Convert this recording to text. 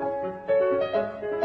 うん。